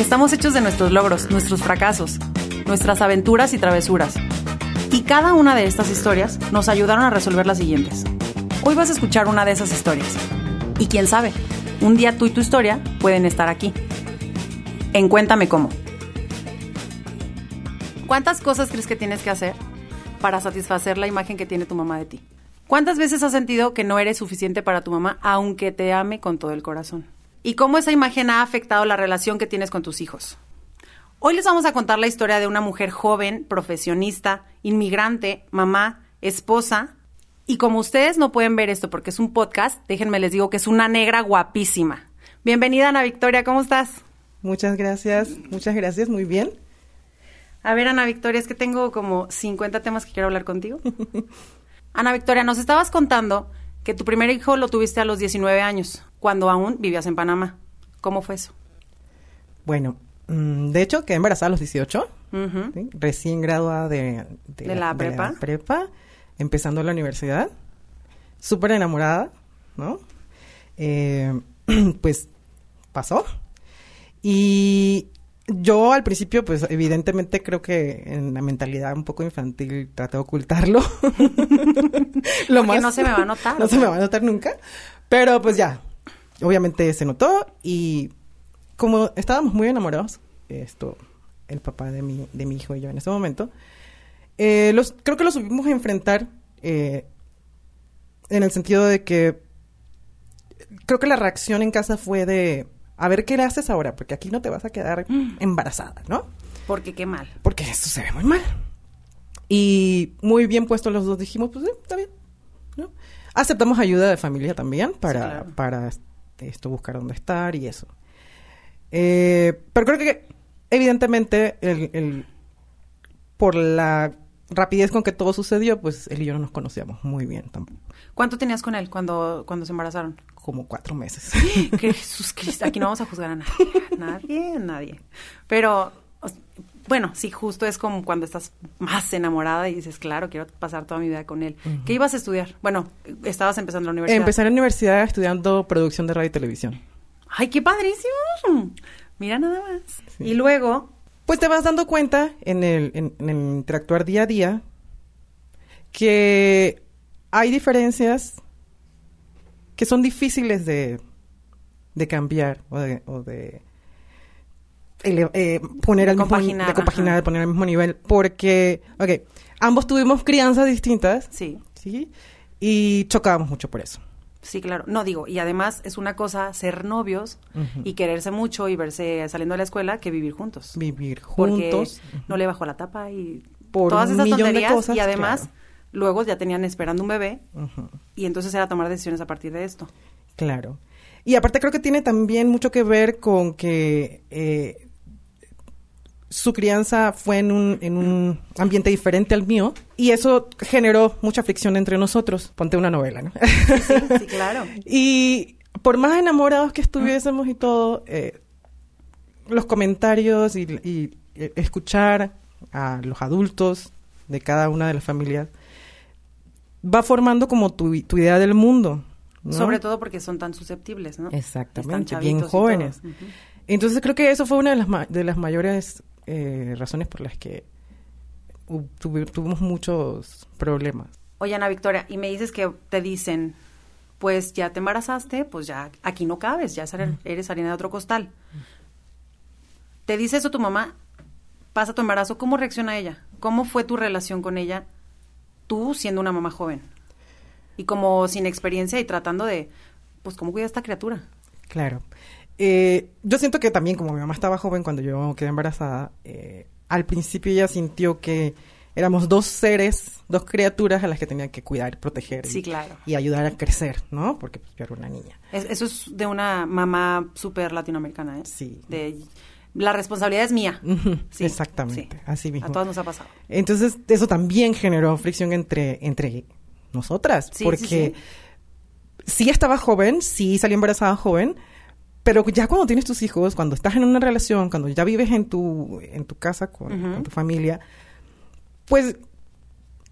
Estamos hechos de nuestros logros, nuestros fracasos, nuestras aventuras y travesuras. Y cada una de estas historias nos ayudaron a resolver las siguientes. Hoy vas a escuchar una de esas historias. Y quién sabe, un día tú y tu historia pueden estar aquí. En Cuéntame cómo. ¿Cuántas cosas crees que tienes que hacer para satisfacer la imagen que tiene tu mamá de ti? ¿Cuántas veces has sentido que no eres suficiente para tu mamá aunque te ame con todo el corazón? ¿Y cómo esa imagen ha afectado la relación que tienes con tus hijos? Hoy les vamos a contar la historia de una mujer joven, profesionista, inmigrante, mamá, esposa. Y como ustedes no pueden ver esto porque es un podcast, déjenme les digo que es una negra guapísima. Bienvenida Ana Victoria, ¿cómo estás? Muchas gracias, muchas gracias, muy bien. A ver, Ana Victoria, es que tengo como 50 temas que quiero hablar contigo. Ana Victoria, nos estabas contando que tu primer hijo lo tuviste a los 19 años, cuando aún vivías en Panamá. ¿Cómo fue eso? Bueno, mm, de hecho quedé embarazada a los 18, ¿sí? recién graduada de, ¿De la prepa? prepa, empezando la universidad, súper enamorada, ¿no? Eh, pues pasó. Y yo al principio, pues evidentemente creo que en la mentalidad un poco infantil traté de ocultarlo. Lo más, no se me va a notar. No se me va a notar nunca. Pero pues ya, obviamente se notó y como estábamos muy enamorados, esto, el papá de mi, de mi hijo y yo en ese momento, eh, los, creo que lo supimos enfrentar eh, en el sentido de que creo que la reacción en casa fue de a ver qué le haces ahora, porque aquí no te vas a quedar Mm. embarazada, ¿no? Porque qué mal. Porque esto se ve muy mal. Y muy bien puestos los dos dijimos, pues sí, está bien, ¿no? Aceptamos ayuda de familia también para, claro. para este, esto buscar dónde estar y eso. Eh, pero creo que evidentemente el, el- por la rapidez con que todo sucedió, pues él y yo no nos conocíamos muy bien tampoco. ¿Cuánto tenías con él cuando, cuando se embarazaron? Como cuatro meses. Jesús Cristo, aquí no vamos a juzgar a nadie, nadie, nadie. Pero, bueno, sí, justo es como cuando estás más enamorada y dices, claro, quiero pasar toda mi vida con él. ¿Qué ibas a estudiar? Bueno, estabas empezando la universidad. Empecé la universidad estudiando producción de radio y televisión. ¡Ay, qué padrísimo! Mira nada más. Sí. Y luego, Pues te vas dando cuenta en el, en, en el interactuar día a día que hay diferencias que son difíciles de, de cambiar o de, o de ele- eh, poner al mismo de compaginar, de poner al mismo nivel, porque, ok, ambos tuvimos crianzas distintas, sí, ¿sí? Y chocábamos mucho por eso. sí, claro. No digo, y además es una cosa ser novios y quererse mucho y verse saliendo de la escuela que vivir juntos. Vivir Porque juntos. no le bajó la tapa y Por todas esas tonterías cosas, y además claro. luego ya tenían esperando un bebé y entonces era tomar decisiones a partir de esto. Claro. Y aparte creo que tiene también mucho que ver con que eh, su crianza fue en un, en un ambiente diferente al mío y eso generó mucha fricción entre nosotros. Ponte una novela, ¿no? Sí, sí, claro. y por más enamorados que estuviésemos y todo, eh, los comentarios y, y, eh, escuchar a los adultos de cada una de las familias va formando como tu, tu idea del mundo. ¿no? Sobre todo porque son tan susceptibles, ¿no? Exactamente, bien jóvenes. Entonces creo que eso fue una de las, ma- de las mayores eh, razones por las que tuvimos muchos problemas. Oye, Ana Victoria, y me dices que te dicen, pues ya te embarazaste, pues ya aquí no cabes, ya eres- eres harina de otro costal. Te dice eso tu mamá, pasa tu embarazo, ¿cómo reacciona ella? ¿Cómo fue tu relación con ella, tú siendo una mamá joven? Y como sin experiencia y tratando de, pues, ¿cómo cuida a esta criatura? Claro. Eh, yo siento que también, como mi mamá estaba joven cuando yo quedé embarazada, eh, al principio ella sintió que éramos dos seres, dos criaturas a las que tenía que cuidar, proteger y, Sí, claro. y ayudar a crecer, ¿no? Porque pues, yo era una niña. Es- eso es de una mamá súper latinoamericana, ¿eh? Sí. De la responsabilidad es mía. Sí, Exactamente, sí. así mismo. A todos nos ha pasado. Entonces, eso también generó fricción entre, entre nosotras, Sí, porque sí, sí, estaba joven, sí salí embarazada joven, pero ya cuando tienes tus hijos, cuando estás en una relación, cuando ya vives en tu, en tu casa con, Ujú. con tu familia, pues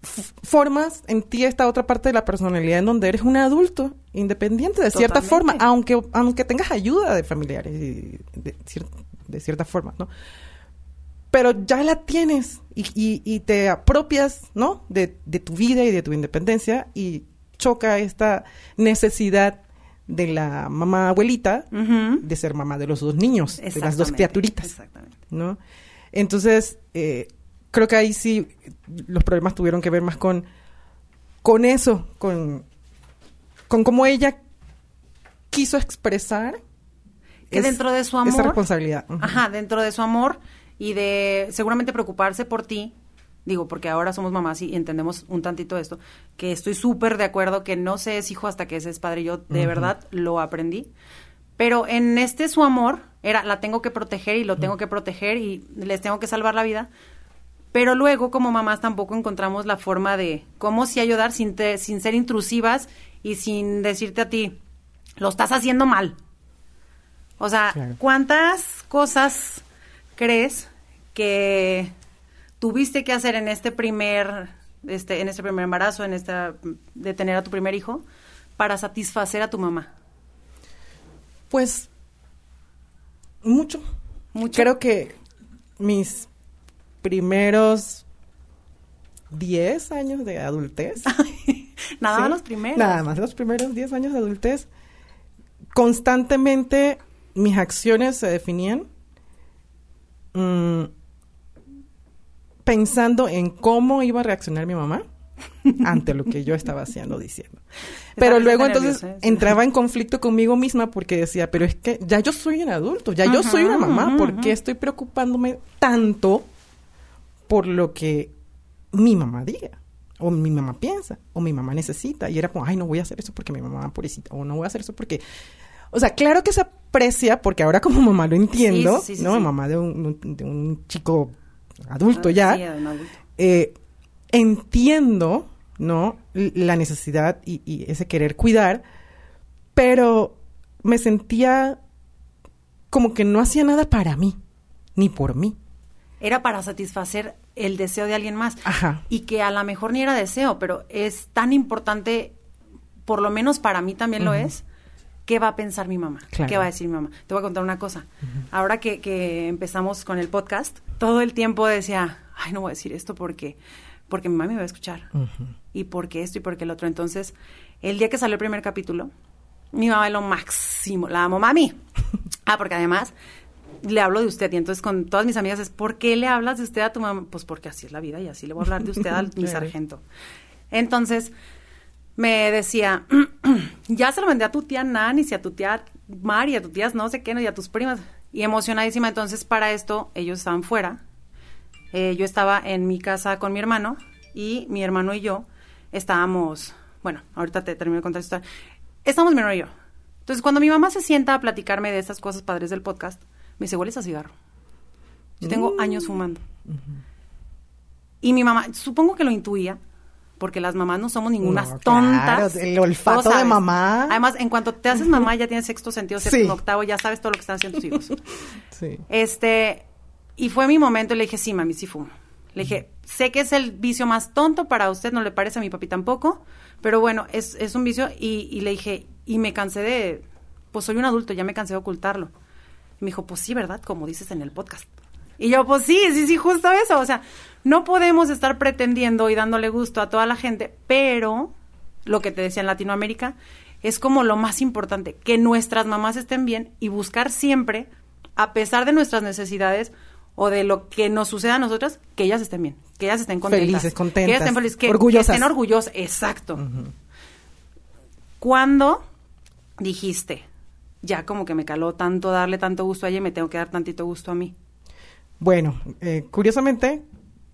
formas en ti esta otra parte de la personalidad en donde eres un adulto independiente de cierta Totalmente. forma, aunque, aunque tengas ayuda de familiares y de, cier- de cierta forma, ¿no? Pero ya la tienes y, y- y te apropias, ¿no? De, de tu vida y de tu independencia y choca esta necesidad de la mamá abuelita de ser mamá de los dos niños, de las dos criaturitas. Exactamente. ¿no? Entonces, eh, creo que ahí sí los problemas tuvieron que ver más con, con eso, con, con cómo ella quiso expresar Que es- dentro de su esa amor- responsabilidad. Ujú. Ajá, dentro de su amor y de seguramente preocuparse por ti. Digo, porque ahora somos mamás y entendemos un tantito esto, que estoy súper de acuerdo que no se es hijo hasta que se es padre. Yo de verdad lo aprendí. Pero en este su amor era, la tengo que proteger y lo tengo que proteger y les tengo que salvar la vida. Pero luego, como mamás, tampoco encontramos la forma de cómo sí ayudar sin, te- sin ser intrusivas y sin decirte a ti, lo estás haciendo mal. O sea, Claro. ¿cuántas cosas crees que tuviste que hacer en este primer, este, en este primer embarazo, en esta, de tener a tu primer hijo, para satisfacer a tu mamá? Pues mucho. Mucho. Creo que mis primeros 10 años de adultez. Nada ¿sí? más los primeros. Nada más los primeros 10 años de adultez. Constantemente mis acciones se definían mm, pensando en cómo iba a reaccionar mi mamá ante lo que yo estaba haciendo, diciendo. Pero luego entonces entraba en conflicto conmigo misma porque decía, pero es que ya yo soy un adulto, ya yo soy una mamá, ajá, ¿por qué estoy preocupándome tanto por lo que mi mamá diga? O mi mamá piensa, o mi mamá necesita. Y era como, ay, no voy a hacer eso porque mi mamá pobrecita, o no voy a hacer eso porque... O sea, claro que se aprecia, porque ahora como mamá lo entiendo, Sí, sí, sí, ¿no? Mamá de un, de un chico adulto Ah, ya sí, adulto. eh, entiendo, ¿no? La necesidad y, y ese querer cuidar, pero me sentía como que no hacía nada para mí, ni por mí. Era para satisfacer el deseo de alguien más. Ajá. Y que a lo mejor ni era deseo, pero es tan importante, por lo menos para mí también lo es, qué va a pensar mi mamá, Claro. qué va a decir mi mamá. Te voy a contar una cosa. Ahora que, que empezamos con el podcast, todo el tiempo decía, ay, no voy a decir esto porque, porque mi mamá me va a escuchar. Y porque esto y porque el otro. Entonces, el día que salió el primer capítulo, mi mamá es lo máximo, la amo mami. Ah, porque además le hablo de usted y entonces con todas mis amigas es, ¿por qué le hablas de usted a tu mamá? Pues porque así es la vida y así le voy a hablar de usted a mi sargento. Entonces, me decía, ya se lo mandé a tu tía Nanis y a tu tía Mari, a tu tía no sé qué, no, y a tus primas. Y emocionadísima, entonces para esto ellos estaban fuera. Eh, yo estaba en mi casa con mi hermano y mi hermano y yo estábamos, bueno, ahorita te termino de contar esta historia. Estábamos mi hermano y yo. Entonces, cuando mi mamá se sienta a platicarme de estas cosas padres del podcast, me dice, hueles a cigarro. Yo tengo Mm. años fumando. Y mi mamá, supongo que lo intuía, porque las mamás no somos ninguna No, tontas. claro, el olfato de mamá. Además, en cuanto te haces mamá, ya tienes sexto sentido, séptimo, Sí. octavo, ya sabes todo lo que están haciendo tus hijos. Sí. Este, y fue mi momento y le dije, sí, mami, sí fumo. Le dije, sé que es el vicio más tonto para usted, no le parece a mi papi tampoco, pero bueno, es, es un vicio y, y le dije, y me cansé de, pues soy un adulto, ya me cansé de ocultarlo. Y me dijo, pues sí, ¿verdad? Como dices en el podcast. Y yo, pues sí, sí, sí, justo eso. O sea, no podemos estar pretendiendo y dándole gusto a toda la gente, pero lo que te decía en Latinoamérica es como lo más importante, que nuestras mamás estén bien y buscar siempre, a pesar de nuestras necesidades o de lo que nos suceda a nosotras, que ellas estén bien, que ellas estén contentas. Felices, contentas, Que ellas estén felices, que, orgullosas. que estén orgullosas, exacto. ¿Cuándo dijiste, ya como que me caló tanto darle tanto gusto a ella y me tengo que dar tantito gusto a mí? Bueno, eh, curiosamente,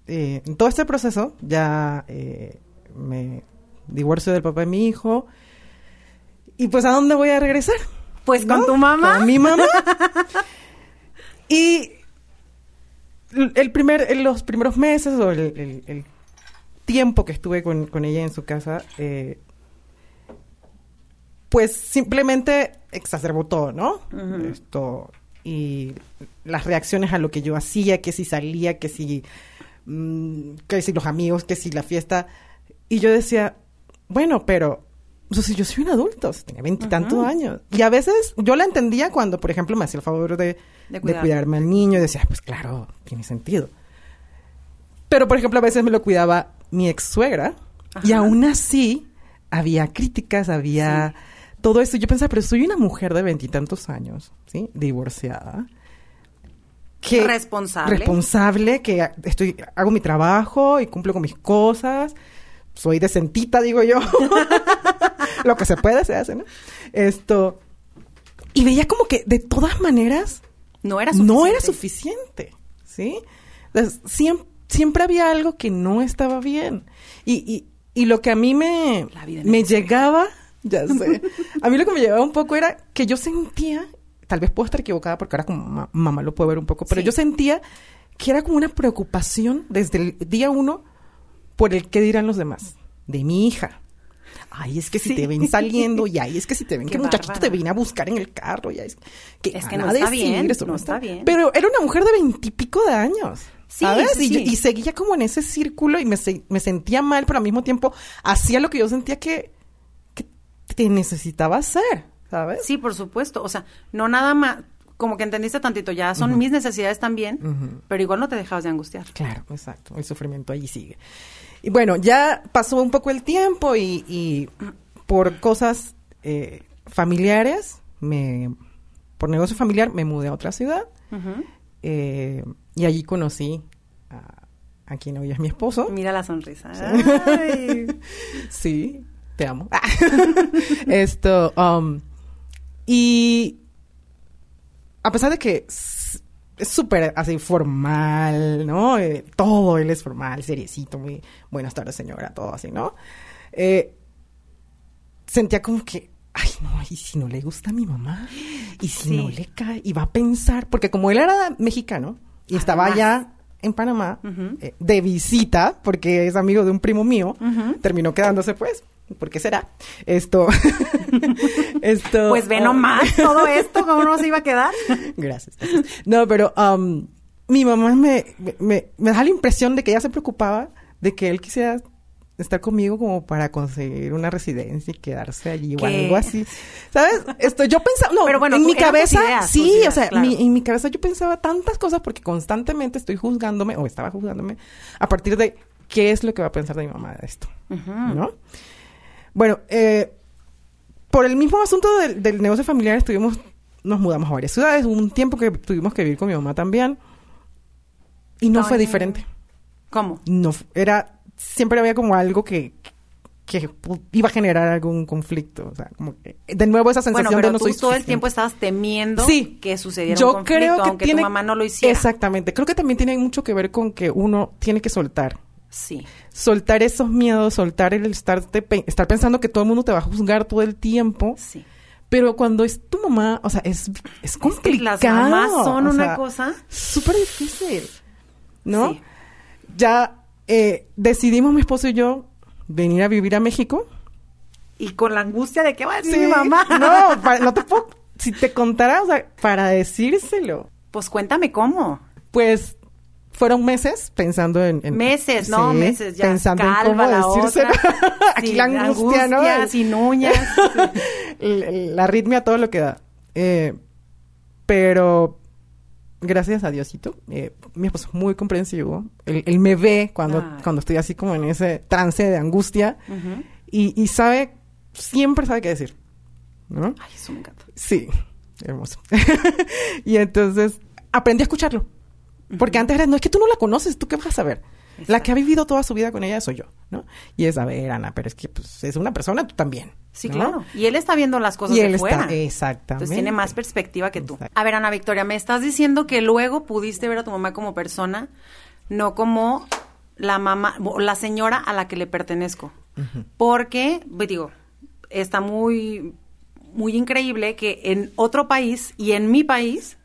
eh, en todo este proceso ya eh, me divorcio del papá de mi hijo. Y pues, ¿a dónde voy a regresar? Pues con ¿No? tu mamá. Con mi mamá. Y el primer, en los primeros meses o el, el- el tiempo que estuve con, con ella en su casa, eh, pues simplemente exacerbó todo, ¿no? Esto y las reacciones a lo que yo hacía, que si salía, que si mm, que si los amigos, que si la fiesta y yo decía, bueno, pero o sea, yo soy un adulto, tenía veintitantos años y a veces yo la entendía cuando, por ejemplo, me hacía el favor de, De de cuidar. cuidarme al niño y decía, "Ah, pues claro, tiene sentido. Pero, por ejemplo, a veces me lo cuidaba mi ex suegra y aún así había críticas, había todo eso. Yo pensaba, pero soy una mujer de veintitantos años, ¿sí? Divorciada. Que, Responsable. Responsable, que estoy, hago mi trabajo y cumplo con mis cosas. Soy decentita, digo yo. Lo que se puede se hace, ¿no? Esto. Y veía como que de todas maneras No era suficiente. no era suficiente, ¿sí? Entonces, siem- siempre había algo que no estaba bien. Y, y, y lo que a mí me me llegaba, ya sé, a mí lo que me llegaba un poco era que yo sentía, tal vez puedo estar equivocada porque ahora como ma- mamá lo puedo ver un poco, pero Sí. yo sentía que era como una preocupación desde el día uno por el qué dirán los demás, de mi hija. Ay, es que si Sí. te ven saliendo, y ay, es que si te ven Qué que muchachito bárbara. te viene a buscar en el carro, y ay, es que, Es que van no está decir, bien, eso no está bien. Pero era una mujer de veintipico de años. Sí, ¿Sabes? sí, y, yo- sí. y seguía como en ese círculo y me, se- me sentía mal, pero al mismo tiempo hacía lo que yo sentía que, que te necesitaba hacer, ¿sabes? Sí, por supuesto. O sea, no nada más, como que entendiste tantito, ya son mis necesidades también, pero igual no te dejabas de angustiar. Claro, exacto. El sufrimiento allí sigue. Y bueno, ya pasó un poco el tiempo y, y por cosas eh, familiares, me, por negocio familiar, me mudé a otra ciudad eh, y allí conocí a, a quien hoy es mi esposo. Mira la sonrisa. Ay. Sí, te amo. Esto, um, y a pesar de que es súper así formal, ¿no? Eh, todo él es formal, seriecito, muy buenas tardes señora, todo así, ¿no? Eh, sentía como que, ay, no, y si no le gusta a mi mamá, y si Sí. no le cae, y va a pensar, porque como él era mexicano y estaba allá en Panamá eh, de visita, porque es amigo de un primo mío, terminó quedándose pues. ¿Por qué será? Esto. esto. Pues ve ah, nomás todo esto, ¿cómo no se iba a quedar? Gracias. No, pero um, mi mamá me, me- me da la impresión de que ella se preocupaba de que él quisiera estar conmigo como para conseguir una residencia y quedarse allí o algo así. ¿Sabes? Esto yo pensaba, no, Pero bueno, en mi cabeza, ideas, sí, ideas, o sea, claro. mi- en mi cabeza yo pensaba tantas cosas porque constantemente estoy juzgándome o estaba juzgándome a partir de qué es lo que va a pensar de mi mamá de esto. ¿no? Bueno, eh, por el mismo asunto del, del negocio familiar estuvimos, nos mudamos a varias ciudades, hubo un tiempo que tuvimos que vivir con mi mamá también y no fue Ay. diferente. ¿Cómo? No, era, siempre había como algo que, que iba a generar algún conflicto, o sea, como que, de nuevo esa sensación Bueno, pero de no tú soy todo el tiempo estabas temiendo Sí. que sucediera Yo un conflicto, creo que aunque tiene, tu mamá no lo hiciera. Exactamente, creo que también tiene mucho que ver con que uno tiene que soltar Sí. soltar esos miedos, soltar el estarte pe- estar pensando que todo el mundo te va a juzgar todo el tiempo. Sí. Pero cuando es tu mamá, o sea, es, es complicado. las mamás son una sea, cosa. Súper difícil. ¿No? Sí. Ya eh, decidimos mi esposo y yo venir a vivir a México. Y con la angustia de qué va a decir Sí, mi mamá. No, para- no te puedo. Si te contara, o sea, para decírselo. Pues cuéntame cómo. Pues fueron meses pensando en. en- Meses, no, meses, ya. Pensando calva en cómo la decírselo. Aquí la angustia, ¿no? sin uñas. el- la arritmia, todo lo que da. Eh, pero gracias a Diosito, eh, mi esposo es muy comprensivo. Él, él me ve cuando, cuando estoy así como en ese trance de angustia y, y sabe, siempre sabe qué decir. ¿No? Ay, eso me encanta. Sí, hermoso. y entonces aprendí a escucharlo. Porque antes era, no es que tú no la conoces, ¿tú qué vas a saber? La que ha vivido toda su vida con ella soy yo, ¿no? Y es, a ver, Ana, pero es que pues, es una persona, tú también. Sí, ¿no? claro. Y él está viendo las cosas Y de él fuera. está, exactamente. Entonces tiene más perspectiva que tú. A ver, Ana Victoria, me estás diciendo que luego pudiste ver a tu mamá como persona, no como la mamá, o la señora a la que le pertenezco. Porque, pues, digo, está muy, muy increíble que en otro país y en mi país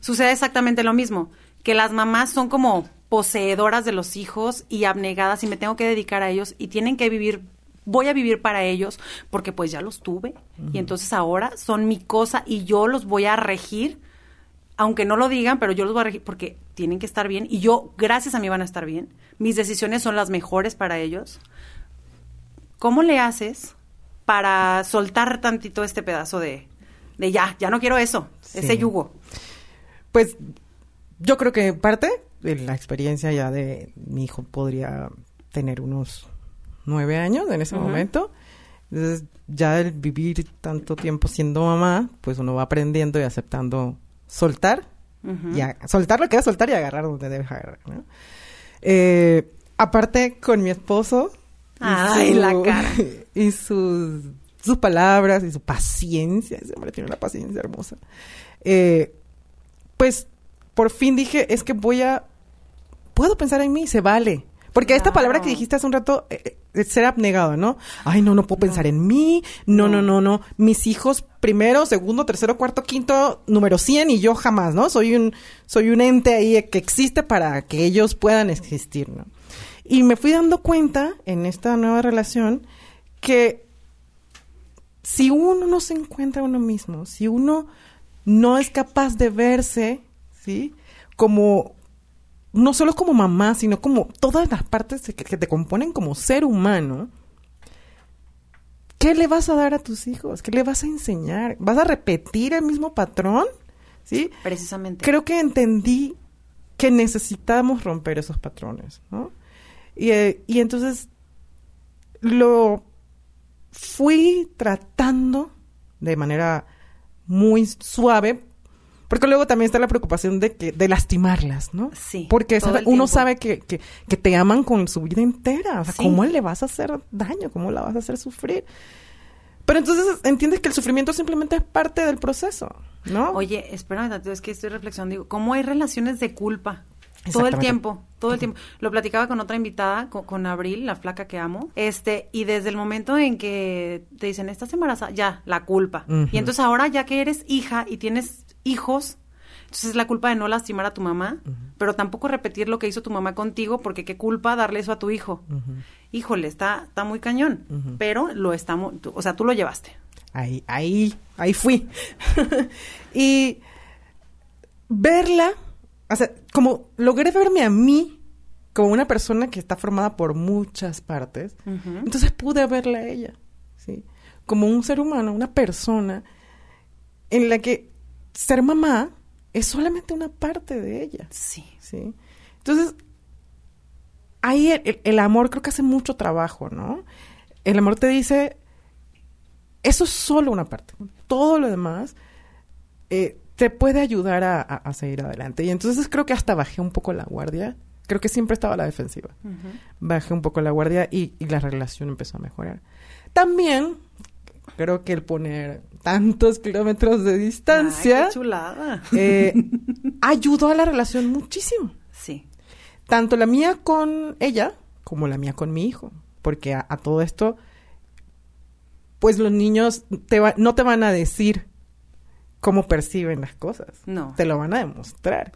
sucede exactamente lo mismo, que las mamás son como poseedoras de los hijos y abnegadas y me tengo que dedicar a ellos y tienen que vivir voy a vivir para ellos porque pues ya los tuve y entonces ahora son mi cosa y yo los voy a regir aunque no lo digan, pero yo los voy a regir porque tienen que estar bien y yo, gracias a mí, van a estar bien. Mis decisiones son las mejores para ellos. ¿Cómo le haces para soltar tantito este pedazo de, de ya, ya no quiero eso, ese yugo? Pues yo creo que parte la experiencia ya de mi hijo podría tener unos nueve años en ese momento. Entonces, ya el vivir tanto tiempo siendo mamá, pues uno va aprendiendo y aceptando soltar, y soltar lo que debe soltar y agarrar donde debe agarrar. Eh, aparte, con mi esposo. Ay, la cara. Y sus, sus palabras y su paciencia. Ese hombre tiene una paciencia hermosa. Eh, pues por fin dije, es que voy a. Puedo pensar en mí, se vale. Porque esta palabra que dijiste hace un rato, eh, eh, ser abnegado, ¿no? Ay, no, no puedo pensar en mí. No, no, no, no. Mis hijos primero, segundo, tercero, cuarto, quinto, número 100 y yo jamás, ¿no? Soy un, soy un ente ahí que existe para que ellos puedan existir, ¿no? Y me fui dando cuenta en esta nueva relación que si uno no se encuentra uno mismo, si uno no es capaz de verse, ¿sí? Como, no solo como mamá, sino como todas las partes que, te componen como ser humano, ¿qué le vas a dar a tus hijos? ¿Qué le vas a enseñar? ¿Vas a repetir el mismo patrón? ¿Sí? Precisamente. Creo que entendí que necesitamos romper esos patrones, ¿no? Y, eh, y entonces lo fui tratando de manera muy suave, porque luego también está la preocupación de que de lastimarlas, ¿no? Sí. Porque uno sabe que, que, que, te aman con su vida entera. O sea, ¿cómo le vas a hacer daño? ¿Cómo la vas a hacer sufrir? Pero entonces entiendes que el sufrimiento simplemente es parte del proceso, ¿no? Oye, espérame, es que estoy reflexionando. Digo, ¿cómo hay relaciones de culpa? Todo el tiempo, todo el tiempo. Lo platicaba con otra invitada, con, Abril, la flaca que amo. Este, y desde el momento en que te dicen, estás embarazada, ya, la culpa. Y entonces ahora ya que eres hija y tienes hijos, entonces es la culpa de no lastimar a tu mamá, pero tampoco repetir lo que hizo tu mamá contigo, porque qué culpa darle eso a tu hijo. Híjole, está, está muy cañón, pero lo estamos, o sea, tú lo llevaste. Ahí, ahí, ahí fui. y verla, o sea, como logré verme a mí como una persona que está formada por muchas partes, entonces pude verla a ella, ¿sí? Como un ser humano, una persona en la que ser mamá es solamente una parte de ella. Sí. Sí. Entonces, ahí el, amor creo que hace mucho trabajo, ¿no? El amor te dice, eso es solo una parte. Todo lo demás eh, te puede ayudar a, seguir adelante. Y entonces creo que hasta bajé un poco la guardia. Creo que siempre estaba a la defensiva. Bajé un poco la guardia y, y la relación empezó a mejorar. También creo que el poner tantos kilómetros de distancia Eh, ayudó a la relación muchísimo. Sí. Tanto la mía con ella como la mía con mi hijo. Porque a, todo esto, pues los niños te no te van a decir cómo perciben las cosas. No. Te lo van a demostrar.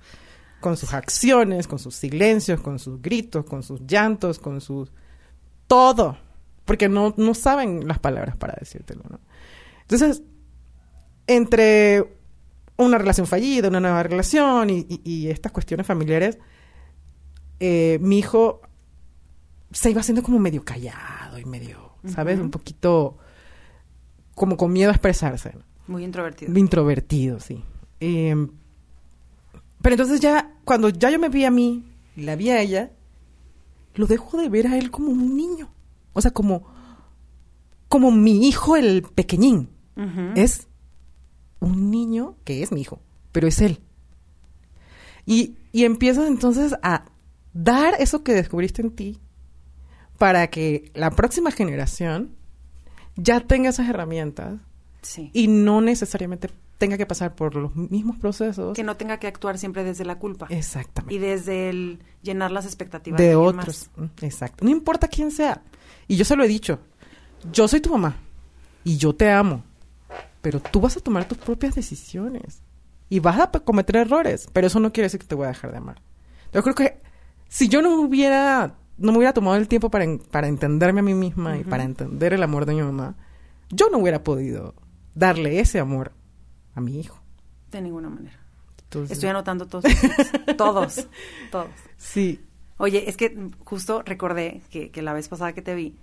Con sus acciones, con sus silencios, con sus gritos, con sus llantos, con sus... Todo porque no, no saben las palabras para decírtelo, ¿no? Entonces, entre una relación fallida, una nueva relación y, estas cuestiones familiares, eh, mi hijo se iba haciendo como medio callado y medio, ¿sabes? Un poquito como con miedo a expresarse. Muy introvertido. Introvertido, sí. Em, pero entonces ya, cuando ya yo me vi a mí y la vi a ella, lo dejo de ver a él como un niño. O sea, como, como mi hijo el pequeñín. Es un niño que es mi hijo, pero es él. Y, y empiezas entonces a dar eso que descubriste en ti para que la próxima generación ya tenga esas herramientas y no necesariamente tenga que pasar por los mismos procesos. Que no tenga que actuar siempre desde la culpa. Exactamente. Y desde el llenar las expectativas de, otros. Mm, exacto. No importa quién sea. Y yo se lo he dicho. Yo soy tu mamá y yo te amo. Pero tú vas a tomar tus propias decisiones. y vas a cometer errores, pero eso no quiere decir que te voy a dejar de amar. Yo creo que si yo no hubiera, no me hubiera tomado el tiempo para, en- para entenderme a mí misma y para entender el amor de mi mamá, yo no hubiera podido darle ese amor a mi hijo. De ninguna manera. Entonces, Estoy anotando todos. todos. Todos. Sí, Oye, es que justo recordé que, que la vez pasada que te vi,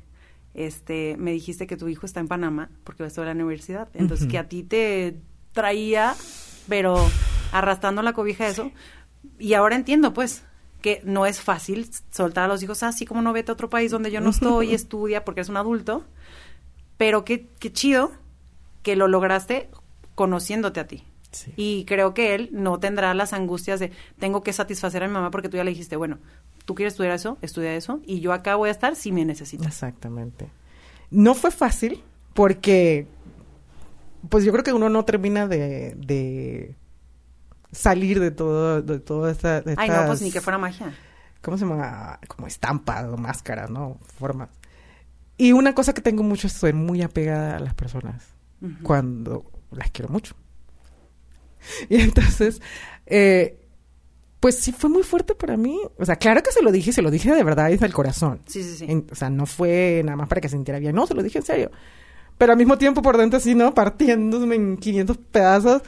este, me dijiste que tu hijo está en Panamá porque va a estudiar en la universidad. Entonces, que a ti te traía, pero arrastrando la cobija eso. Y ahora entiendo, pues, que no es fácil soltar a los hijos así como no vete a otro país donde yo no estoy, estudia porque eres un adulto. Pero qué, qué chido que lo lograste conociéndote a ti. sí. Y creo que él no tendrá las angustias de tengo que satisfacer a mi mamá porque tú ya le dijiste, bueno, tú quieres estudiar eso, estudia eso, y yo acá voy a estar si me necesitas. Exactamente. No fue fácil porque, pues yo creo que uno no termina de, de salir de todo, de toda esta... de Ay, no, pues ni que fuera magia. ¿Cómo se llama? Como estampas o máscaras, ¿no? Formas. Y una cosa que tengo mucho es ser muy apegada a las personas cuando las quiero mucho. Y entonces, eh, pues sí fue muy fuerte para mí. O sea, claro que se lo dije, se lo dije de verdad desde el corazón. Sí, sí, sí. En- o sea, no fue nada más para que se sintiera bien, no, se lo dije en serio. Pero al mismo tiempo por dentro así, ¿no? Partiéndome en 500 pedazos.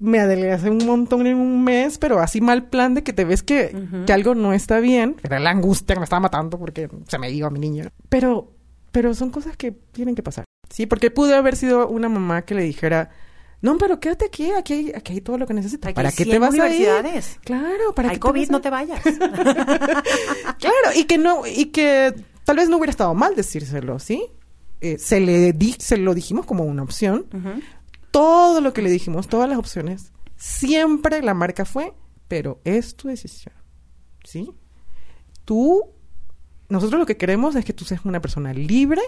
Me adelgacé un montón en un mes, pero así mal plan de que te ves que, Ujú. que algo no está bien. Era la angustia que me estaba matando porque se me iba mi niño. Pero, pero son cosas que tienen que pasar. Sí, porque pude haber sido una mamá que le dijera, no, pero quédate aquí, aquí hay, aquí hay todo lo que necesitas. ¿Para qué te 100 vas a ir? Claro, para te COVID, a no te vayas. Claro, y que no, y que tal vez no hubiera estado mal decírselo, ¿sí? Eh, se le di, se lo dijimos como una opción. Todo lo que le dijimos, todas las opciones, siempre la marca fue, pero es tu decisión, ¿sí? Tú, nosotros lo que queremos es que tú seas una persona libre,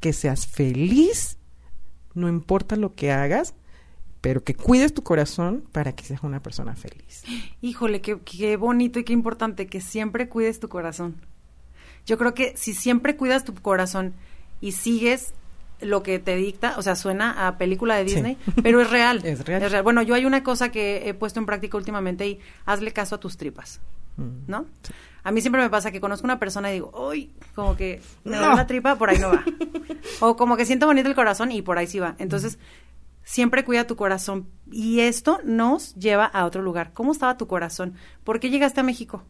que seas feliz, no importa lo que hagas, pero que cuides tu corazón para que seas una persona feliz. Híjole, qué, qué bonito y qué importante que siempre cuides tu corazón. Yo creo que si siempre cuidas tu corazón y sigues lo que te dicta, o sea, suena a película de Sí. Disney, pero es real. Es real. Bueno, yo hay una cosa que he puesto en práctica últimamente y hazle caso a tus tripas, Mm. ¿no? A mí siempre me pasa que conozco una persona y digo, uy, como que me No. duele la tripa, por ahí no va. o como que siento bonito el corazón y por ahí sí va. Entonces, siempre cuida tu corazón. Y esto nos lleva a otro lugar. ¿Cómo estaba tu corazón? ¿Por qué llegaste a México?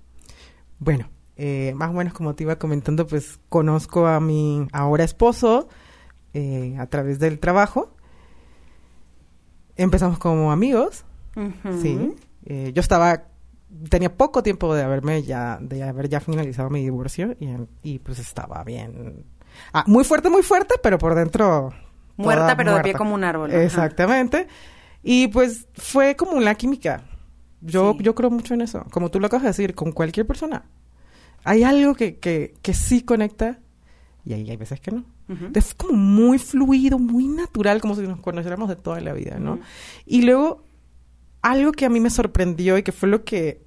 Bueno, eh, más o menos como te iba comentando, pues conozco a mi ahora esposo eh, a través del trabajo. Empezamos como amigos, sí. Eh, yo estaba, tenía poco tiempo de haberme ya, de haber ya finalizado mi divorcio y, y pues estaba bien. Ah, muy fuerte, muy fuerte, pero por dentro. Muerta, pero de pie muerta. como un árbol. Exactamente. Y pues fue como una química. Yo, Sí. yo creo mucho en eso. Como tú lo acabas de decir, con cualquier persona. Hay algo que, que, que sí conecta y ahí hay veces que no. Ujú. Es como muy fluido, muy natural, como si nos conociéramos de toda la vida, ¿no? Y luego, algo que a mí me sorprendió y que fue lo que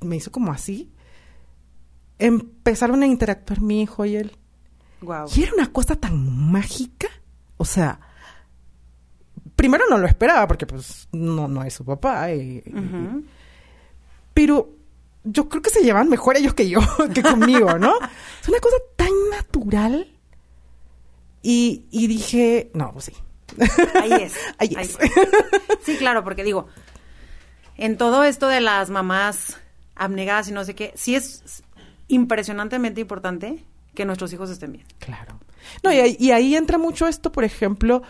me hizo como así, empezaron a interactuar mi hijo y él. Guau. Y era una cosa tan mágica. O sea, primero no lo esperaba porque pues no, no es su papá. y- pero yo creo que se llevan mejor ellos que yo, que conmigo, ¿no? Es una cosa tan natural. Y, y dije, no, pues sí. Ahí es. Ahí ahí es. Sí, claro, porque digo, en todo esto de las mamás abnegadas y no sé qué, sí es impresionantemente importante que nuestros hijos estén bien. Claro. No, y ahí, y ahí entra mucho esto, por ejemplo,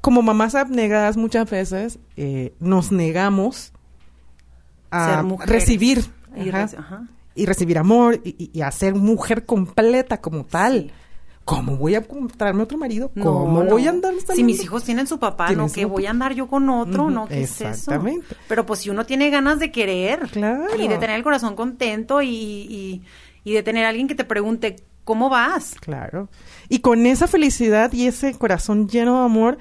como mamás abnegadas muchas veces eh, nos negamos a recibir Y ajá, reci- ajá. y recibir amor y, y- a ser mujer completa como tal. Sí. ¿Cómo voy a traerme otro marido? ¿Cómo No, voy a andar Si mis hijos tienen su papá, no, papá. voy a andar yo con otro, no, ¿qué es eso? exactamente. Pero pues si uno tiene ganas de querer Claro. y de tener el corazón contento y, y, y de tener a alguien que te pregunte, ¿cómo vas? Claro. Y con esa felicidad y ese corazón lleno de amor,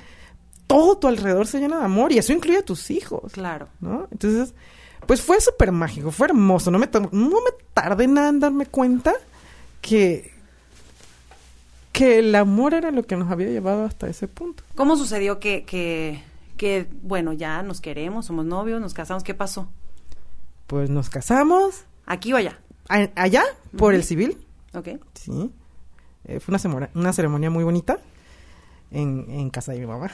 todo tu alrededor se llena de amor y eso incluye a tus hijos. Claro. ¿no? Entonces, pues fue súper mágico, fue hermoso. No me, no me tardé nada en darme cuenta que, que el amor era lo que nos había llevado hasta ese punto. ¿Cómo sucedió que, que, que, bueno, ya nos queremos, somos novios, nos casamos, ¿qué pasó? Pues nos casamos. ¿Aquí o allá? A- allá, por el civil. ¿Ok? Sí. Eh, fue una, una ceremonia muy bonita en, en casa de mi mamá.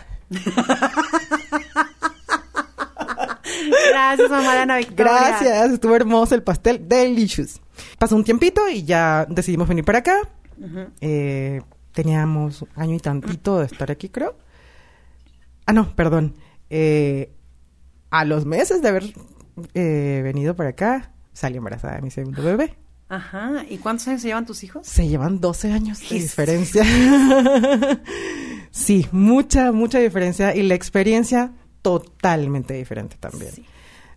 Gracias, mamá Ana Victoria. Gracias, estuvo hermoso el pastel, delicious. Pasó un tiempito y ya decidimos venir para acá. Ujú. Eh, teníamos un año y tantito de estar aquí, creo. Ah, no, perdón. Eh, a los meses de haber eh, venido para acá, salí embarazada de mi segundo bebé. Ajá. ¿Y cuántos años se llevan tus hijos? Se llevan 12 años de diferencia. sí, mucha, mucha diferencia. Y la experiencia totalmente diferente también. Sí.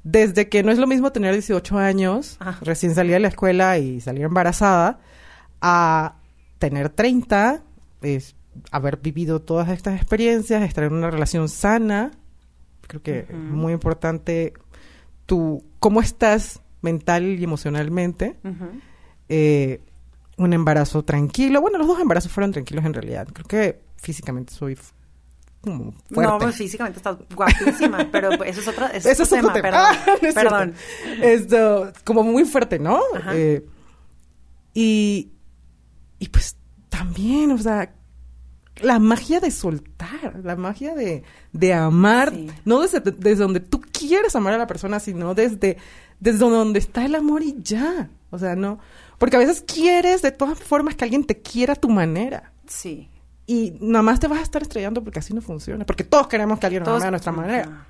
Desde que no es lo mismo tener 18 años, Ajá. recién salida de la escuela y salir embarazada, a tener 30, es haber vivido todas estas experiencias, estar en una relación sana. Creo que es muy importante tu, cómo estás mental y emocionalmente. Eh, un embarazo tranquilo. Bueno, los dos embarazos fueron tranquilos en realidad. Creo que físicamente soy como fuerte. No, pues físicamente estás guapísima, pero eso es otro, eso Eso es otro tema, perdón. Ah, no es perdón. Esto, como muy fuerte, ¿no? Eh, y, y pues también, o sea, la magia de soltar, la magia de, de amar, Sí. no desde, desde donde tú quieres amar a la persona, sino desde, desde donde está el amor y ya. O sea, no. Porque a veces quieres de todas formas que alguien te quiera a tu manera. Sí. Y nada más te vas a estar estrellando porque así no funciona. Porque todos queremos que alguien nos Todos- ame a nuestra manera.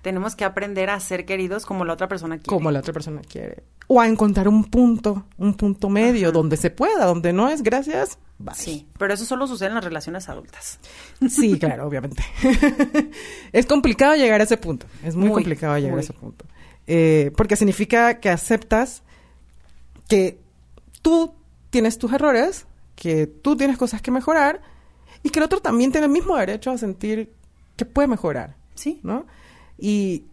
Tenemos que aprender a ser queridos como la otra persona quiere. como la otra persona quiere. O a encontrar un punto, un punto medio, Ajá. donde se pueda, donde no es gracias, bye. Sí, pero eso solo sucede en las relaciones adultas. Sí, claro, obviamente. es complicado llegar a ese punto. Es muy, Muy, complicado llegar muy. a ese punto. Eh, porque significa que aceptas que tú tienes tus errores, que tú tienes cosas que mejorar y que el otro también tiene el mismo derecho a sentir que puede mejorar. Sí. ¿no? Y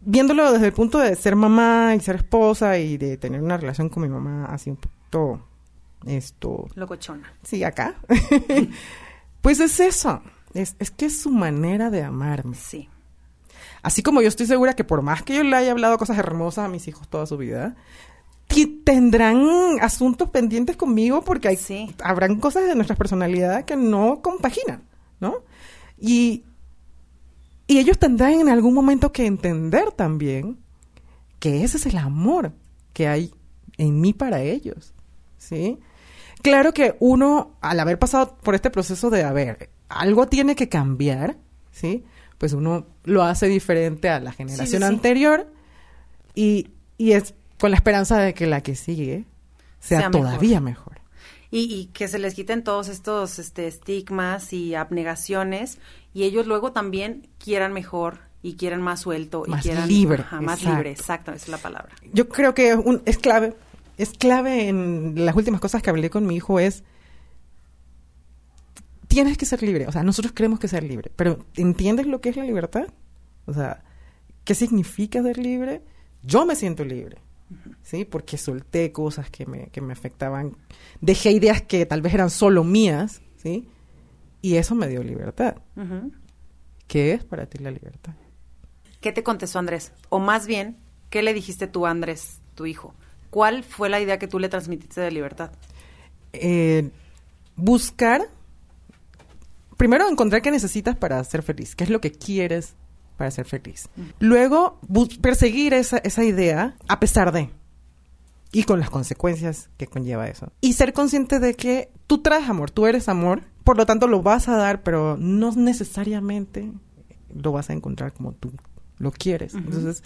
viéndolo desde el punto de ser mamá y ser esposa y de tener una relación con mi mamá así un poquito, esto, Locochona. sí, acá, pues es eso, es, es que es su manera de amarme. Sí. Así como yo estoy segura que por más que yo le haya hablado cosas hermosas a mis hijos toda su vida, tendrán asuntos pendientes conmigo porque hay, Sí. habrán cosas de nuestra personalidad que no compaginan, ¿no? Y, y ellos tendrán en algún momento que entender también que ese es el amor que hay en mí para ellos, ¿sí? Claro que uno, al haber pasado por este proceso de, a ver, algo tiene que cambiar, ¿sí? Pues uno lo hace diferente a la generación sí. anterior y, y es con la esperanza de que la que sigue sea, todavía mejor. Y, y que se les quiten todos estos este, estigmas y abnegaciones y ellos luego también quieran mejor y quieran más suelto y Más quieran libre, Ajá, más exacto. libre, exacto, esa es la palabra. Yo creo que un- es clave, es clave en las últimas cosas que hablé con mi hijo es tienes que ser libre, o sea, nosotros queremos que ser libre, pero ¿entiendes lo que es la libertad? O sea, ¿qué significa ser libre? Yo me siento libre, ¿sí? Porque solté cosas que me, que me afectaban, dejé ideas que tal vez eran solo mías, ¿sí? Y eso me dio libertad. ¿Qué es para ti la libertad? ¿Qué te contestó Andrés? O más bien, ¿qué le dijiste tú a Andrés, tu hijo? ¿Cuál fue la idea que tú le transmitiste de libertad? eh, buscar, primero encontrar qué necesitas para ser feliz, qué es lo que quieres para ser feliz. Luego, bus- perseguir esa, esa idea a pesar de, y con las consecuencias que conlleva eso. Y ser consciente de que tú traes amor, tú eres amor, por lo tanto lo vas a dar, pero no necesariamente lo vas a encontrar como tú lo quieres. Ujú. Entonces,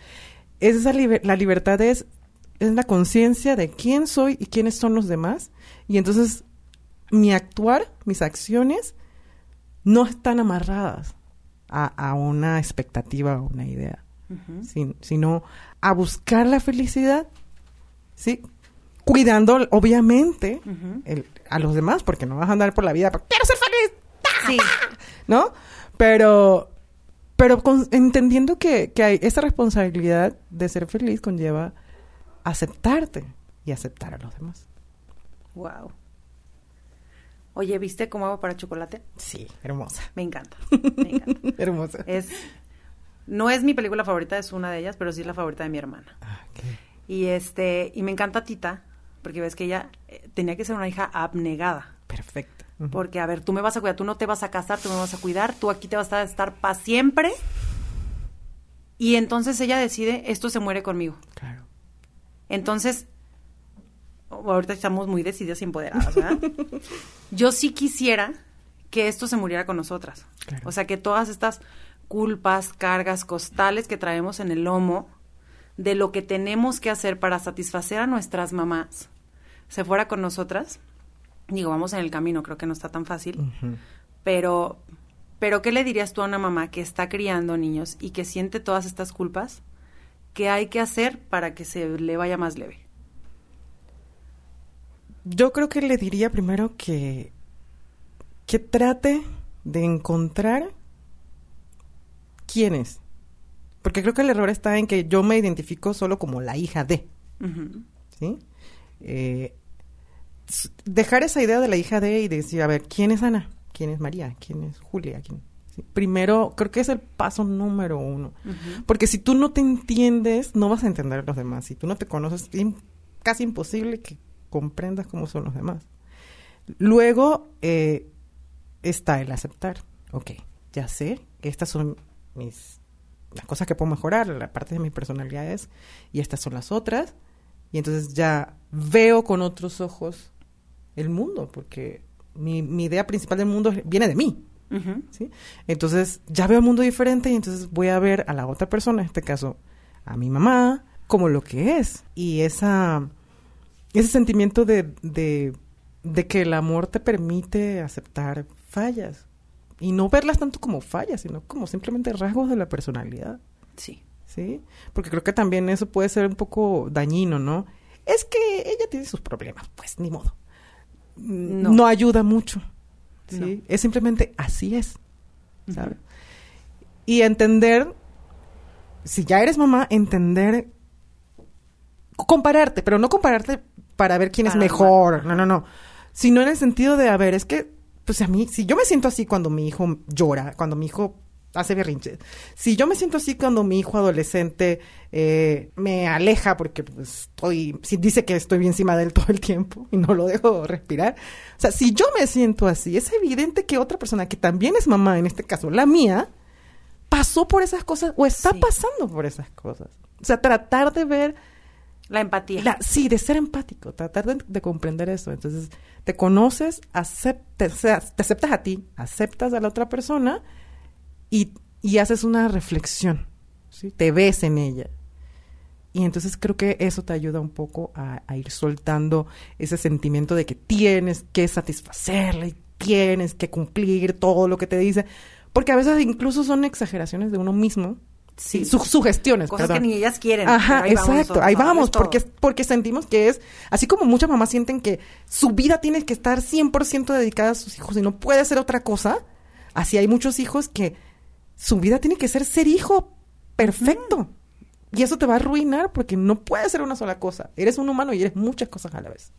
esa liber- la libertad es, es la conciencia de quién soy y quiénes son los demás. Y entonces mi actuar, mis acciones, no están amarradas a, a una expectativa o una idea, sin- sino a buscar la felicidad, ¿sí? Cuidando, obviamente, el- a los demás, porque no vas a andar por la vida, porque quiero ser feliz, Sí, ¿no? Pero, pero con- entendiendo que, que hay esa responsabilidad de ser feliz conlleva aceptarte y aceptar a los demás. wow. Oye, ¿viste cómo hago para chocolate? Sí, hermosa. Me encanta, me encanta. hermosa. Es No es mi película favorita, es una de ellas, pero sí es la favorita de mi hermana. Ah. Y este, y me encanta Tita, porque ves que ella eh, tenía que ser una hija abnegada. Perfecto. Porque, a ver, tú me vas a cuidar, tú no te vas a casar, tú me vas a cuidar, tú aquí te vas a estar para siempre. Y entonces ella decide, esto se muere conmigo. Claro. Entonces, ahorita estamos muy decididas y empoderadas, ¿verdad? Yo sí quisiera que esto se muriera con nosotras. Claro. O sea, que todas estas culpas, cargas, costales que traemos en el lomo de lo que tenemos que hacer para satisfacer a nuestras mamás, se fuera con nosotras. Digo, vamos en el camino, creo que no está tan fácil. Pero, pero ¿qué le dirías tú a una mamá que está criando niños y que siente todas estas culpas? ¿Qué hay que hacer para que se le vaya más leve? Yo creo que le diría primero que, que trate de encontrar quién es. Porque creo que el error está en que yo me identifico solo como la hija de. ¿sí? Eh, dejar esa idea de la hija de y decir, a ver, ¿quién es Ana? ¿Quién es María? ¿Quién es Julia? ¿Quién? ¿Sí? Primero, creo que es el paso número uno. Porque si tú no te entiendes, no vas a entender a los demás. Si tú no te conoces, es casi imposible que comprendas cómo son los demás. Luego eh, está el aceptar. Ok, ya sé que estas son mis las cosas que puedo mejorar, la parte de mis personalidades, y estas son las otras. Y entonces ya veo con otros ojos el mundo, porque mi, mi idea principal del mundo viene de mí. ¿sí? Entonces ya veo un mundo diferente y entonces voy a ver a la otra persona, en este caso a mi mamá, como lo que es. Y esa, ese sentimiento de, de, de que el amor te permite aceptar fallas. Y no verlas tanto como fallas, sino como simplemente rasgos de la personalidad. Sí. ¿Sí? Porque creo que también eso puede ser un poco dañino, ¿no? Es que ella tiene sus problemas, pues ni modo. No. No, ayuda mucho. ¿sí? No. Es simplemente así es. ¿sabes? Y entender, si ya eres mamá, entender, compararte, pero no compararte para ver quién es Para mejor, no, no, no, sino en el sentido de, a ver, es que, pues a mí, si yo me siento así cuando mi hijo llora, cuando mi hijo hace berrinches, si yo me siento así cuando mi hijo adolescente eh, me aleja porque pues, estoy, si dice que estoy encima de él todo el tiempo y no lo dejo respirar, o sea, si yo me siento así, es evidente que otra persona que también es mamá, en este caso la mía, pasó por esas cosas o está Sí. pasando por esas cosas. O sea, tratar de ver, La empatía. sí, de ser empático, tratar de, de comprender eso. Entonces, te conoces, aceptas, te aceptas a ti, aceptas a la otra persona y, y haces una reflexión, ¿sí? Te ves en ella. Y entonces creo que eso te ayuda un poco a, a ir soltando ese sentimiento de que tienes que satisfacerla y tienes que cumplir todo lo que te dice. Porque a veces incluso son exageraciones de uno mismo. Sí. Su- sugestiones, Cosas perdón. que ni ellas quieren. Ajá, ahí exacto, ahí vamos, porque, porque sentimos que es, así como muchas mamás sienten que su vida tiene que estar 100% dedicada a sus hijos y no puede ser otra cosa, así hay muchos hijos que su vida tiene que ser ser hijo perfecto. Y eso te va a arruinar porque no puede ser una sola cosa. Eres un humano y eres muchas cosas a la vez.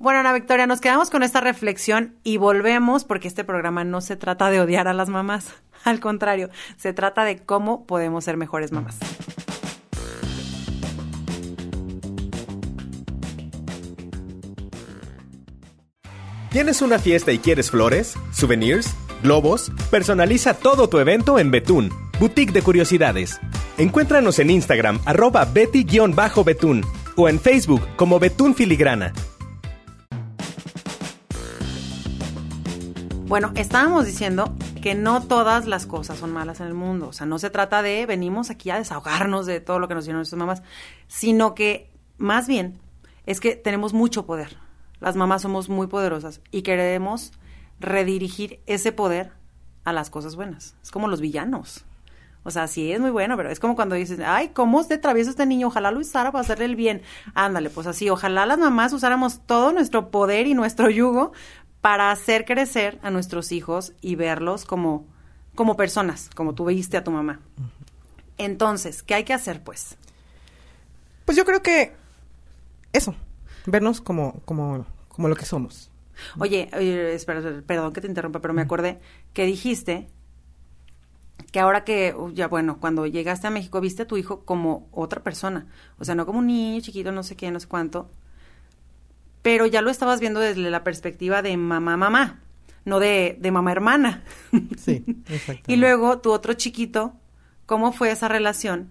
Bueno, Ana Victoria, nos quedamos con esta reflexión y volvemos porque este programa no se trata de odiar a las mamás. Al contrario, se trata de cómo podemos ser mejores mamás. ¿Tienes una fiesta y quieres flores, souvenirs, globos? Personaliza todo tu evento en Betún, Boutique de Curiosidades. Encuéntranos en Instagram, arroba Betty-Betún o en Facebook como Betún Filigrana. Bueno, estábamos diciendo que no todas las cosas son malas en el mundo. O sea, no se trata de venimos aquí a desahogarnos de todo lo que nos dieron nuestras mamás, sino que más bien es que tenemos mucho poder. Las mamás somos muy poderosas y queremos redirigir ese poder a las cosas buenas. Es como los villanos. O sea, sí es muy bueno, pero es como cuando dices, ay, ¿cómo es de travieso este niño? Ojalá lo usara para hacerle el bien. Ándale, pues así, ojalá las mamás usáramos todo nuestro poder y nuestro yugo para hacer crecer a nuestros hijos y verlos como, como personas, como tú viste a tu mamá. Entonces, ¿qué hay que hacer, pues? Pues yo creo que eso, vernos como, como, como lo que somos. Oye, oye, espera, espera, perdón que te interrumpa, pero me acordé que dijiste que ahora que, uh, ya bueno, cuando llegaste a México, viste a tu hijo como otra persona. O sea, no como un niño chiquito, no sé qué, no sé cuánto. Pero ya lo estabas viendo desde la perspectiva de mamá, mamá, no de, de mamá hermana. Sí, exacto. y luego tu otro chiquito, ¿cómo fue esa relación?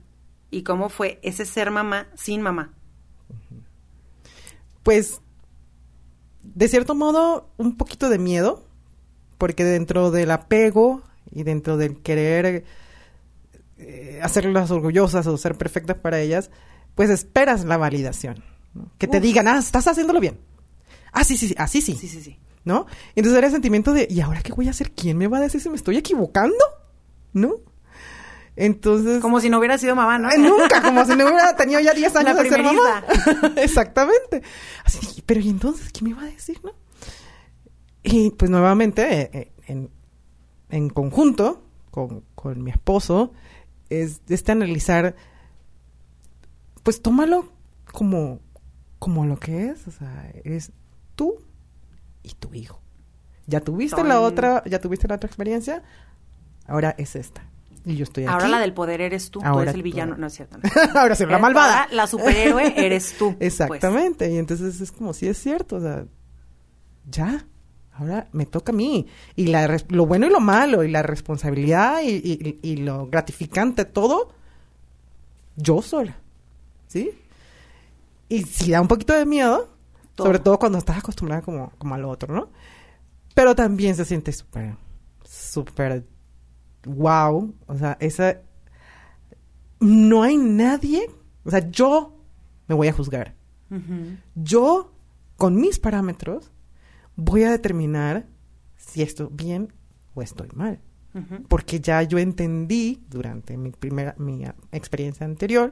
¿Y cómo fue ese ser mamá sin mamá? Pues, de cierto modo, un poquito de miedo, porque dentro del apego y dentro del querer eh, hacerlas orgullosas o ser perfectas para ellas, pues esperas la validación. ¿No? Que te Uf. digan, ah, estás haciéndolo bien. Ah, sí, sí, sí, así sí. Sí, sí, sí. ¿No? Entonces era el sentimiento de, ¿y ahora qué voy a hacer? ¿Quién me va a decir si me estoy equivocando? ¿No? Entonces... Como si no hubiera sido mamá, ¿no? Ay, nunca, como si no hubiera tenido ya 10 años de ser mamá. Exactamente. Así dije, pero ¿y entonces qué me va a decir, no? Y pues nuevamente, eh, eh, en, en conjunto con, con mi esposo, es este analizar, pues tómalo como, como lo que es, o sea, es tú y tu hijo. Ya tuviste la otra, ya tuviste la otra experiencia, ahora es esta. Y yo estoy aquí. Ahora la del poder eres tú, tú Ahora eres el tú. villano. No es cierto. No. ahora soy la malvada. la superhéroe eres tú. pues. Exactamente. Y entonces es como, sí es cierto, o sea, ya, ahora me toca a mí. Y la, lo bueno y lo malo, y la responsabilidad y, y- y lo gratificante, todo, yo sola. ¿Sí? Y sí da un poquito de miedo, Todo. sobre todo cuando estás acostumbrada como, como al otro, ¿no? Pero también se siente súper, súper wow. O sea, esa... No hay nadie, o sea, yo me voy a juzgar. Yo, con mis parámetros, voy a determinar si estoy bien o estoy mal. Porque ya yo entendí durante mi primera, mi experiencia anterior,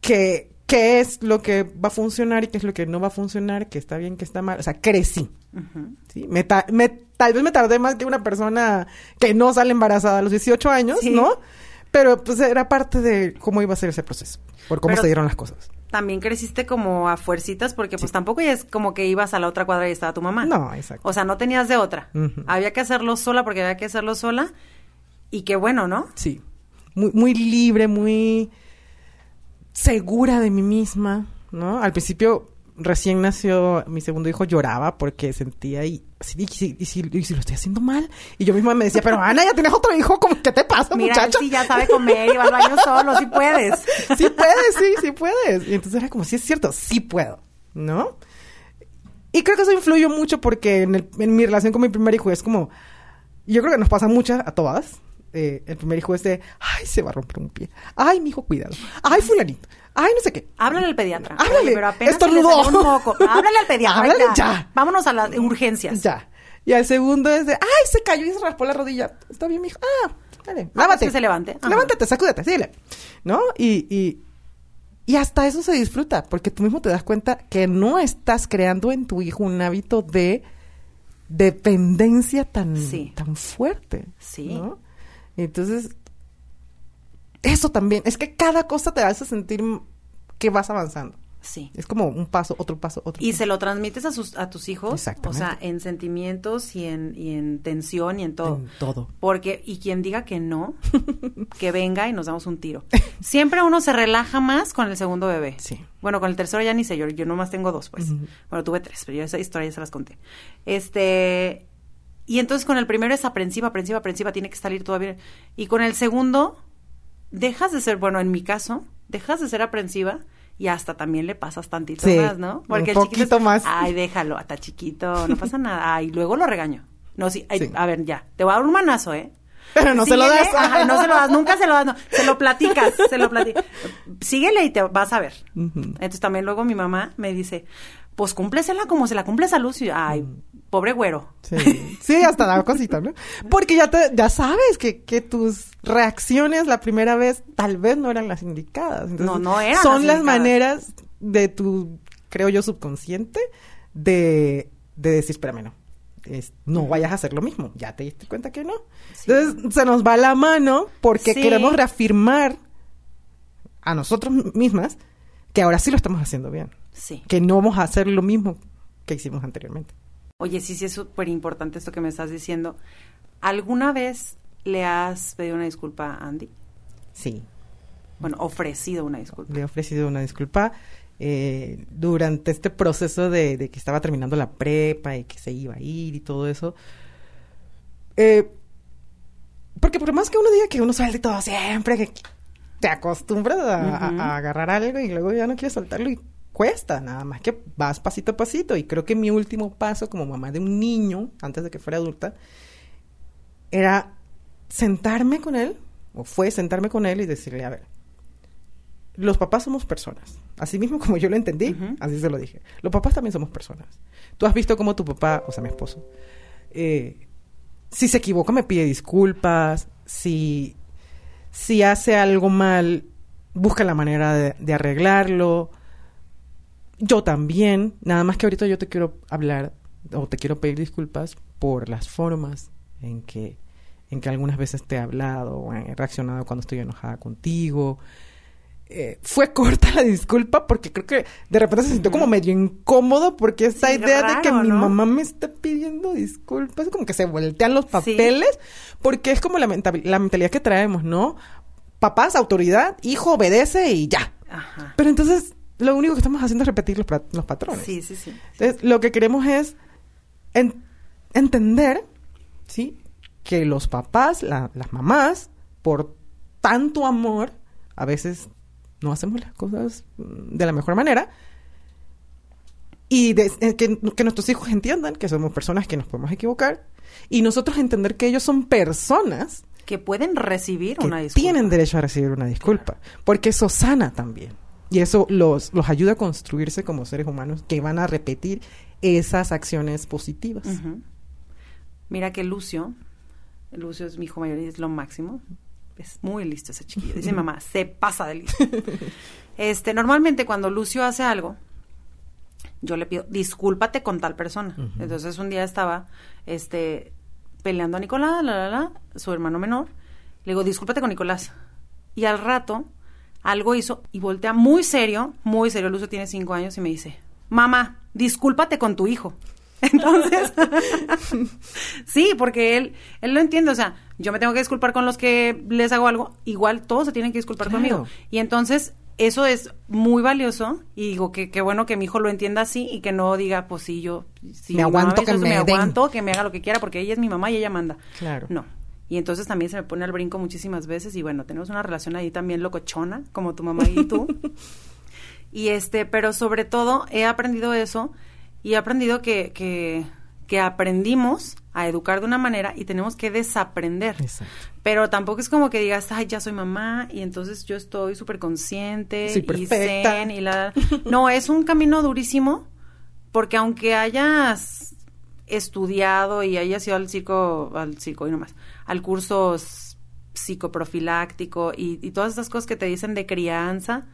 que qué es lo que va a funcionar y qué es lo que no va a funcionar, que está bien, que está mal. O sea, crecí. ¿sí? Me ta- me- tal vez me tardé más que una persona que no sale embarazada a los 18 años, Sí. ¿no? Pero pues era parte de cómo iba a ser ese proceso, por cómo Pero- se dieron las cosas. También creciste como a fuercitas porque pues tampoco ya es como que ibas a la otra cuadra y estaba tu mamá. No, exacto. O sea, no tenías de otra. Había que hacerlo sola porque había que hacerlo sola. Y qué bueno, ¿no? Sí. Muy, muy libre, muy segura de mí misma, ¿no? Al principio, recién nació mi segundo hijo, lloraba porque sentía y y si, y si- y si lo estoy haciendo mal. Y yo misma me decía, pero Ana, ya tienes otro hijo, ¿cómo, ¿qué te pasa, Mira, muchacha? sí ya sabe comer y va al baño solo, sí puedes. sí puedes, sí, sí puedes. Y entonces era como, sí es cierto, sí puedo, ¿no? Y creo que eso influyó mucho porque en, el- en mi relación con mi primer hijo es como, yo creo que nos pasa muchas a todas. Eh, el primer hijo es de, ay, se va a romper un pie. Ay, mi hijo, cuidado. Ay, fulanito. Ay, no sé qué. Háblale al pediatra. Háblale. Pero apenas Estornudó. un moco. Háblale al pediatra. Háblale ya. ya. Vámonos a las urgencias. Ya. Y al segundo es de, ay, se cayó y se raspó la rodilla. Está bien, mi hijo. Ah, dale, Ah, lávate. que se levante. Ajá. Levántate, sacúdete, síguele. ¿No? Y, y, y hasta eso se disfruta, porque tú mismo te das cuenta que no estás creando en tu hijo un hábito de dependencia tan, Sí. tan fuerte. Sí. ¿no? Entonces, eso también, es que cada cosa te hace sentir que vas avanzando. Sí. Es como un paso, otro paso, otro Y paso. se lo transmites a, sus, a tus hijos. Exactamente. O sea, en sentimientos y en, y en tensión y en todo. En todo. Porque, y quien diga que no, que venga y nos damos un tiro. Siempre uno se relaja más con el segundo bebé. Sí. Bueno, con el tercero ya ni sé, yo, yo nomás tengo dos, pues. Bueno, tuve tres, pero yo esa historia ya se las conté. Este, y entonces con el primero es aprensiva, aprensiva, aprensiva, tiene que salir bien. Y con el segundo, dejas de ser, bueno, en mi caso, dejas de ser aprensiva y hasta también le pasas tantito Sí, más, ¿no? un el chiquito poquito es, más. Ay, déjalo, hasta chiquito, no pasa nada. Ay, luego lo regaño. No, sí, ay, Sí. a ver, ya, te voy a dar un manazo, ¿eh? Pero no se lo das. ajá, no se lo das, nunca se lo das, no, se lo platicas, se lo platicas. Síguele y te vas a ver. Entonces también luego mi mamá me dice, pues cúmplesela como se la cumples a Lucio. Ay, pobre güero. Sí, sí, hasta da cosita, ¿no? Porque ya te, ya sabes que, que tus reacciones la primera vez tal vez no eran las indicadas. Entonces, No, no eran Son las maneras de tu, creo yo, subconsciente de, de decir, espérame, no. es- no vayas a hacer lo mismo. Ya te diste cuenta que no. Sí. Entonces se nos va la mano porque Sí. queremos reafirmar a nosotros mismas que ahora sí lo estamos haciendo bien. Sí. Que no vamos a hacer lo mismo que hicimos anteriormente. Oye, sí, sí es súper importante esto que me estás diciendo. ¿Alguna vez ¿Le has pedido una disculpa a Andy? Sí, Bueno, ofrecido una disculpa. le he ofrecido una disculpa eh, durante este proceso de, de que estaba terminando la prepa y que se iba a ir y todo eso. Eh, porque por más que uno diga que uno suelte todo siempre, que te acostumbras a, a agarrar algo y luego ya no quieres soltarlo y cuesta, nada más que vas pasito a pasito. Y creo que mi último paso como mamá de un niño, antes de que fuera adulta, era sentarme con él, o fue sentarme con él y decirle, a ver, los papás somos personas. Así mismo como yo lo entendí, así se lo dije. Los papás también somos personas. Tú has visto cómo tu papá, o sea, mi esposo, eh, si se equivoca me pide disculpas, si, si hace algo mal, busca la manera de, de arreglarlo. Yo también, nada más que ahorita yo te quiero hablar o te quiero pedir disculpas por las formas en que en que algunas veces te he hablado o he reaccionado cuando estoy enojada contigo. Eh, fue corta la disculpa porque creo que de repente se sintió como medio incómodo porque esa Sí, idea de que mi ¿no? mamá me está pidiendo disculpas, como que se voltean los papeles porque es como la, la mentalidad que traemos, ¿no? Papás, autoridad, hijo obedece y ya. Ajá. Pero entonces lo único que estamos haciendo es repetir los, patrones. Sí, sí, sí. Entonces, lo que queremos es en- entender, ¿sí? Que los papás, la- las mamás, por tanto amor, a veces no hacemos las cosas mm, de la mejor manera. Y de- eh, que, que nuestros hijos entiendan que somos personas que nos podemos equivocar. Y nosotros entender que ellos son personas Que pueden recibir que una disculpa. tienen derecho a recibir una disculpa. Porque eso sana también. Y eso los, los ayuda a construirse como seres humanos que van a repetir esas acciones positivas. Mira que Lucio, Lucio es mi hijo mayor y es lo máximo. Es muy listo ese chiquillo. Dice mamá, se pasa de listo. Este, normalmente cuando Lucio hace algo, yo le pido, discúlpate con tal persona. Entonces un día estaba, este, peleando a Nicolás, la, la, la, su hermano menor. Le digo, discúlpate con Nicolás. Y al rato, algo hizo y voltea muy serio, muy serio. Lucio tiene cinco años y me dice, mamá, discúlpate con tu hijo. Entonces, sí, porque él, él lo entiende, o sea, yo me tengo que disculpar con los que les hago algo, igual todos se tienen que disculpar Claro. conmigo. Y entonces, eso es muy valioso y digo que qué bueno que mi hijo lo entienda así y que no diga, pues sí, yo, Me mamá aguanto que me aguanto, que me haga lo que quiera, porque ella es mi mamá y ella manda. Claro. No. Y entonces también se me pone al brinco muchísimas veces y bueno, tenemos una relación ahí también locochona, como tu mamá y tú. y este, pero sobre todo he aprendido eso y he aprendido que, que, que aprendimos a educar de una manera y tenemos que desaprender. Exacto. Pero tampoco es como que digas, ay, ya soy mamá y entonces yo estoy súper consciente y zen y la... No, es un camino durísimo porque aunque hayas estudiado y hayas ido al circo, al circo y nomás, al curso psicoprofiláctico y, todas estas cosas que te dicen de crianza,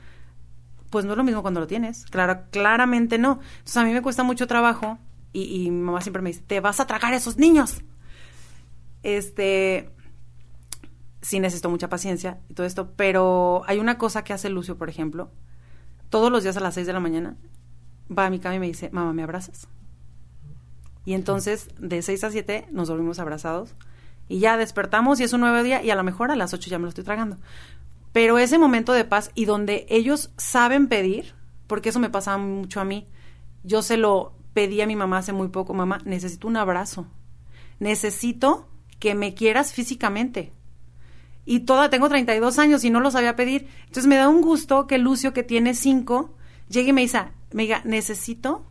pues no es lo mismo cuando lo tienes. Claro, claramente no. Entonces a mí me cuesta mucho trabajo y, y mi mamá siempre me dice, te vas a tragar a esos niños. Este, sí necesito mucha paciencia y todo esto, pero hay una cosa que hace Lucio, por ejemplo, todos los días a las 6 de la mañana va a mi cama y me dice, mamá, ¿me abrazas? Y entonces de 6 a 7 nos dormimos abrazados y ya despertamos y es un nuevo día y a lo mejor a las 8 ya me lo estoy tragando. Pero ese momento de paz y donde ellos saben pedir, porque eso me pasaba mucho a mí, yo se lo pedí a mi mamá hace muy poco, mamá, necesito un abrazo, necesito que me quieras físicamente. Y toda, tengo 32 años y no lo sabía pedir. Entonces me da un gusto que Lucio, que tiene 5, llegue y me diga, me diga, necesito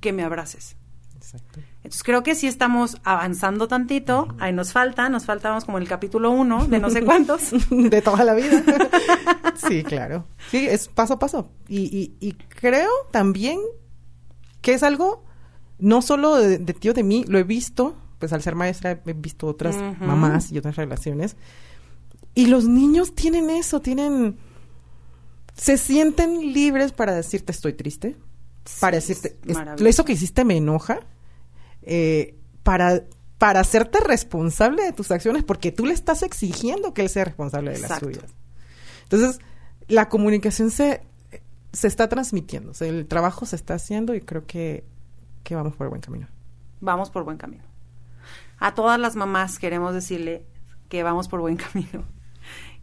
que me abraces. Exacto. Entonces creo que sí estamos avanzando tantito. Ahí nos falta, nos faltamos como el capítulo 1 de no sé cuántos. de toda la vida. sí, claro. Sí, es paso a paso. Y, y, y creo también que es algo no solo de, de ti o de mí, lo he visto, pues al ser maestra he visto otras mamás y otras relaciones. Y los niños tienen eso, tienen... Se sienten libres para decirte estoy triste, para decirte, es "Es- maravilloso. eso que hiciste me enoja, eh, para, para hacerte responsable de tus acciones, porque tú le estás exigiendo que él sea responsable de Exacto. las suyas. Entonces, la comunicación se, se está transmitiendo, o sea, el trabajo se está haciendo y creo que, que vamos por buen camino. Vamos por buen camino. A todas las mamás queremos decirle que vamos por buen camino,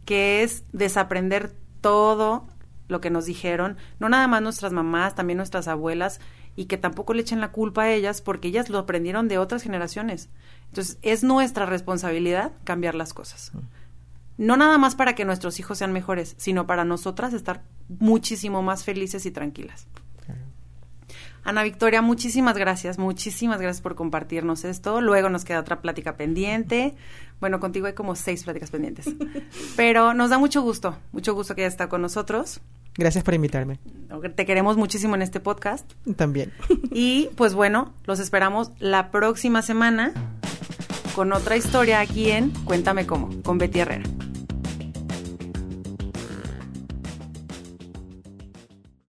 que es desaprender todo lo que nos dijeron, no nada más nuestras mamás, también nuestras abuelas, y que tampoco le echen la culpa a ellas porque ellas lo aprendieron de otras generaciones. Entonces, es nuestra responsabilidad cambiar las cosas. No nada más para que nuestros hijos sean mejores, sino para nosotras estar muchísimo más felices y tranquilas. Ana Victoria, muchísimas gracias, muchísimas gracias por compartirnos esto. Luego nos queda otra plática pendiente. Bueno, contigo hay como seis pláticas pendientes. Pero nos da mucho gusto, mucho gusto que hayas estado con nosotros. Gracias por invitarme. Te queremos muchísimo en este podcast. También. Y pues bueno, los esperamos la próxima semana con otra historia aquí en Cuéntame cómo, con Betty Herrera.